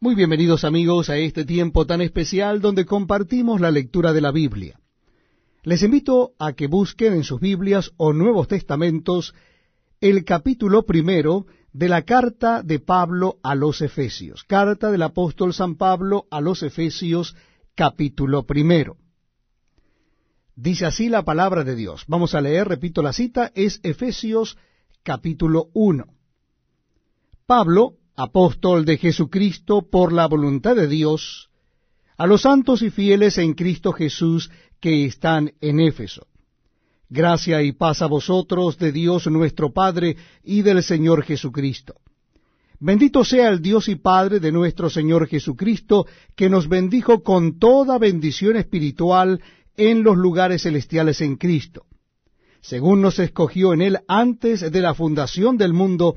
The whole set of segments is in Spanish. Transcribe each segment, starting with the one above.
Muy bienvenidos amigos a este tiempo tan especial donde compartimos la lectura de la Biblia. Les invito a que busquen en sus Biblias o Nuevos Testamentos el capítulo primero de la carta de Pablo a los Efesios. Carta del apóstol San Pablo a los Efesios, capítulo primero. Dice así la palabra de Dios. Vamos a leer, repito la cita, es Efesios capítulo 1. Pablo, apóstol de Jesucristo por la voluntad de Dios, a los santos y fieles en Cristo Jesús que están en Éfeso. Gracia y paz a vosotros de Dios nuestro Padre y del Señor Jesucristo. Bendito sea el Dios y Padre de nuestro Señor Jesucristo, que nos bendijo con toda bendición espiritual en los lugares celestiales en Cristo, según nos escogió en Él antes de la fundación del mundo,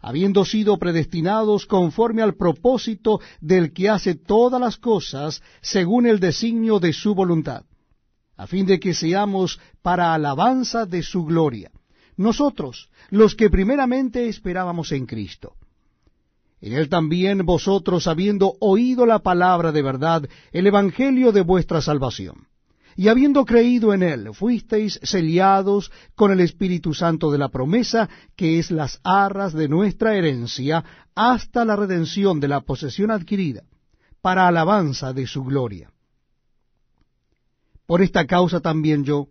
habiendo sido predestinados conforme al propósito del que hace todas las cosas según el designio de su voluntad, a fin de que seamos para alabanza de su gloria, nosotros, los que primeramente esperábamos en Cristo. En él también vosotros, habiendo oído la palabra de verdad, el evangelio de vuestra salvación y habiendo creído en él, fuisteis sellados con el Espíritu Santo de la promesa, que es las arras de nuestra herencia, hasta la redención de la posesión adquirida, para alabanza de su gloria. Por esta causa también yo,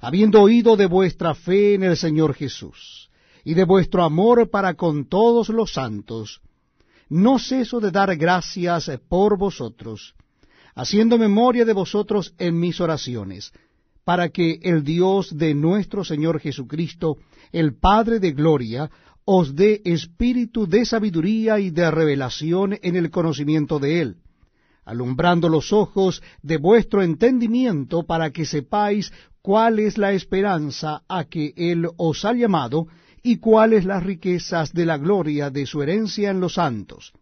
habiendo oído de vuestra fe en el Señor Jesús, y de vuestro amor para con todos los santos, no ceso de dar gracias por vosotros, haciendo memoria de vosotros en mis oraciones, para que el Dios de nuestro Señor Jesucristo, el Padre de gloria, os dé espíritu de sabiduría y de revelación en el conocimiento de Él, alumbrando los ojos de vuestro entendimiento para que sepáis cuál es la esperanza a que Él os ha llamado y cuáles las riquezas de la gloria de su herencia en los santos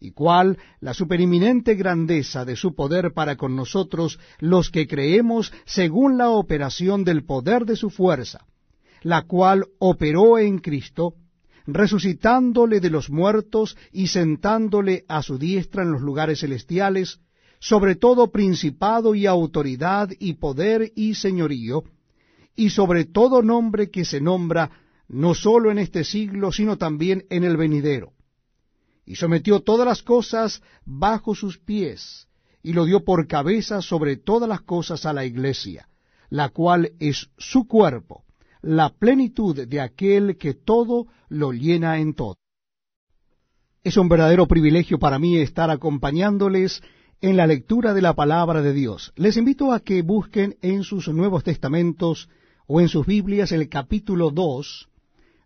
y cuál la supereminente grandeza de su poder para con nosotros los que creemos según la operación del poder de su fuerza, la cual operó en Cristo, resucitándole de los muertos y sentándole a su diestra en los lugares celestiales, sobre todo principado y autoridad y poder y señorío, y sobre todo nombre que se nombra no sólo en este siglo, sino también en el venidero y sometió todas las cosas bajo sus pies, y lo dio por cabeza sobre todas las cosas a la iglesia, la cual es su cuerpo, la plenitud de aquel que todo lo llena en todo. Es un verdadero privilegio para mí estar acompañándoles en la lectura de la palabra de Dios. Les invito a que busquen en sus Nuevos Testamentos o en sus Biblias el capítulo 2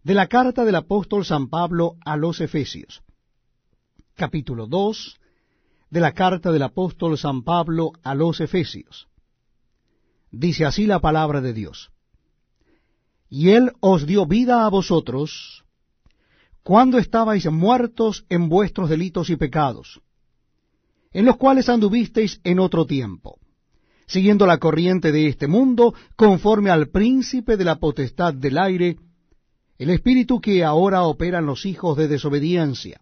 de la carta del apóstol San Pablo a los Efesios capítulo 2 de la carta del apóstol San Pablo a los Efesios. Dice así la palabra de Dios. Y Él os dio vida a vosotros cuando estabais muertos en vuestros delitos y pecados, en los cuales anduvisteis en otro tiempo, siguiendo la corriente de este mundo, conforme al príncipe de la potestad del aire, el espíritu que ahora opera en los hijos de desobediencia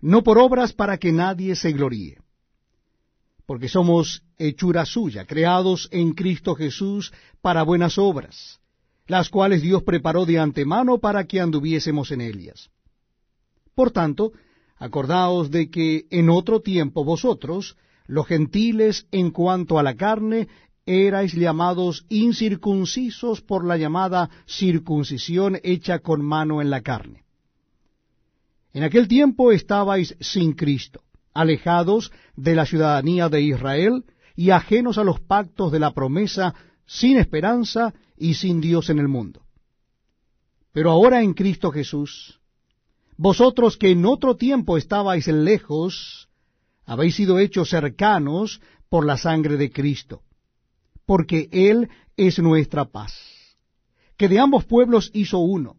no por obras para que nadie se gloríe. Porque somos hechura suya, creados en Cristo Jesús para buenas obras, las cuales Dios preparó de antemano para que anduviésemos en ellas. Por tanto, acordaos de que en otro tiempo vosotros, los gentiles en cuanto a la carne, erais llamados incircuncisos por la llamada circuncisión hecha con mano en la carne. En aquel tiempo estabais sin Cristo, alejados de la ciudadanía de Israel y ajenos a los pactos de la promesa, sin esperanza y sin Dios en el mundo. Pero ahora en Cristo Jesús, vosotros que en otro tiempo estabais lejos, habéis sido hechos cercanos por la sangre de Cristo porque Él es nuestra paz, que de ambos pueblos hizo uno,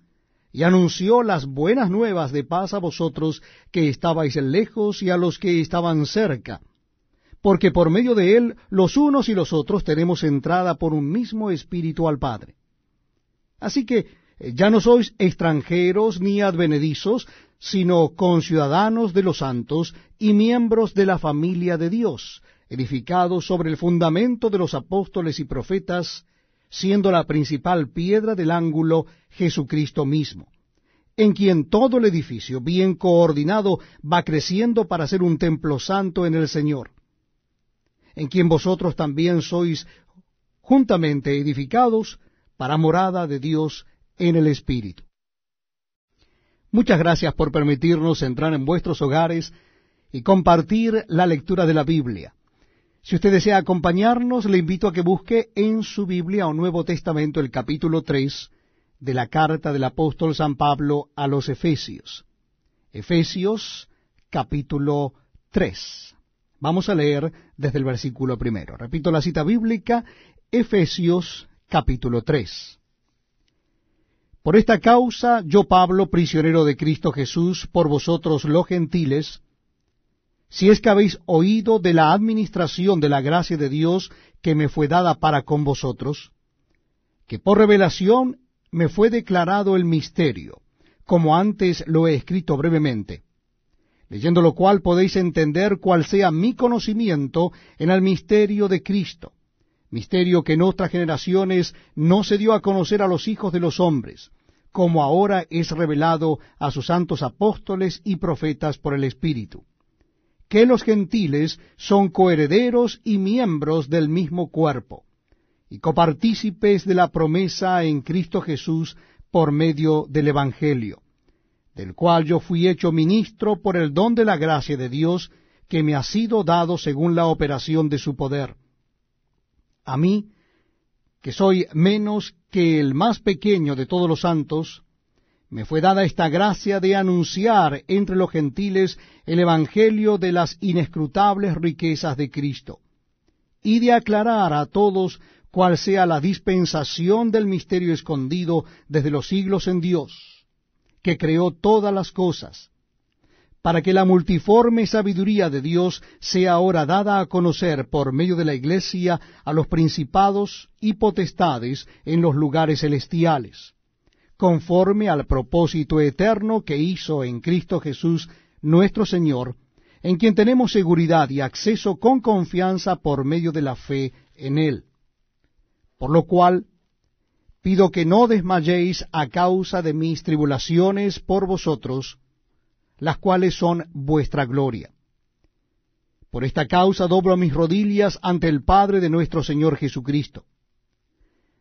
y anunció las buenas nuevas de paz a vosotros que estabais lejos y a los que estaban cerca, porque por medio de él los unos y los otros tenemos entrada por un mismo espíritu al Padre. Así que eh, ya no sois extranjeros ni advenedizos, sino conciudadanos de los santos y miembros de la familia de Dios, edificado sobre el fundamento de los apóstoles y profetas, siendo la principal piedra del ángulo Jesucristo mismo, en quien todo el edificio, bien coordinado, va creciendo para ser un templo santo en el Señor, en quien vosotros también sois juntamente edificados para morada de Dios en el Espíritu. Muchas gracias por permitirnos entrar en vuestros hogares y compartir la lectura de la Biblia. Si usted desea acompañarnos, le invito a que busque en su Biblia o Nuevo Testamento el capítulo 3 de la carta del apóstol San Pablo a los Efesios. Efesios capítulo 3. Vamos a leer desde el versículo primero. Repito la cita bíblica, Efesios capítulo 3. Por esta causa, yo Pablo, prisionero de Cristo Jesús, por vosotros los gentiles, si es que habéis oído de la administración de la gracia de Dios que me fue dada para con vosotros, que por revelación me fue declarado el misterio, como antes lo he escrito brevemente, leyendo lo cual podéis entender cuál sea mi conocimiento en el misterio de Cristo, misterio que en otras generaciones no se dio a conocer a los hijos de los hombres, como ahora es revelado a sus santos apóstoles y profetas por el Espíritu que los gentiles son coherederos y miembros del mismo cuerpo, y copartícipes de la promesa en Cristo Jesús por medio del Evangelio, del cual yo fui hecho ministro por el don de la gracia de Dios que me ha sido dado según la operación de su poder. A mí, que soy menos que el más pequeño de todos los santos, me fue dada esta gracia de anunciar entre los gentiles el Evangelio de las inescrutables riquezas de Cristo, y de aclarar a todos cuál sea la dispensación del misterio escondido desde los siglos en Dios, que creó todas las cosas, para que la multiforme sabiduría de Dios sea ahora dada a conocer por medio de la Iglesia a los principados y potestades en los lugares celestiales conforme al propósito eterno que hizo en Cristo Jesús nuestro Señor, en quien tenemos seguridad y acceso con confianza por medio de la fe en Él. Por lo cual, pido que no desmayéis a causa de mis tribulaciones por vosotros, las cuales son vuestra gloria. Por esta causa doblo mis rodillas ante el Padre de nuestro Señor Jesucristo,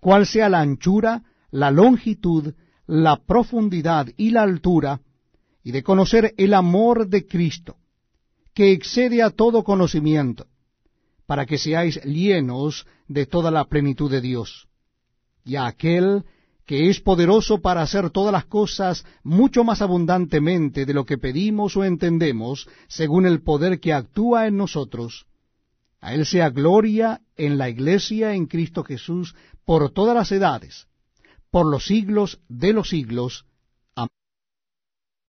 cuál sea la anchura, la longitud, la profundidad y la altura, y de conocer el amor de Cristo, que excede a todo conocimiento, para que seáis llenos de toda la plenitud de Dios. Y a aquel que es poderoso para hacer todas las cosas mucho más abundantemente de lo que pedimos o entendemos, según el poder que actúa en nosotros. A Él sea gloria en la Iglesia en Cristo Jesús por todas las edades, por los siglos de los siglos.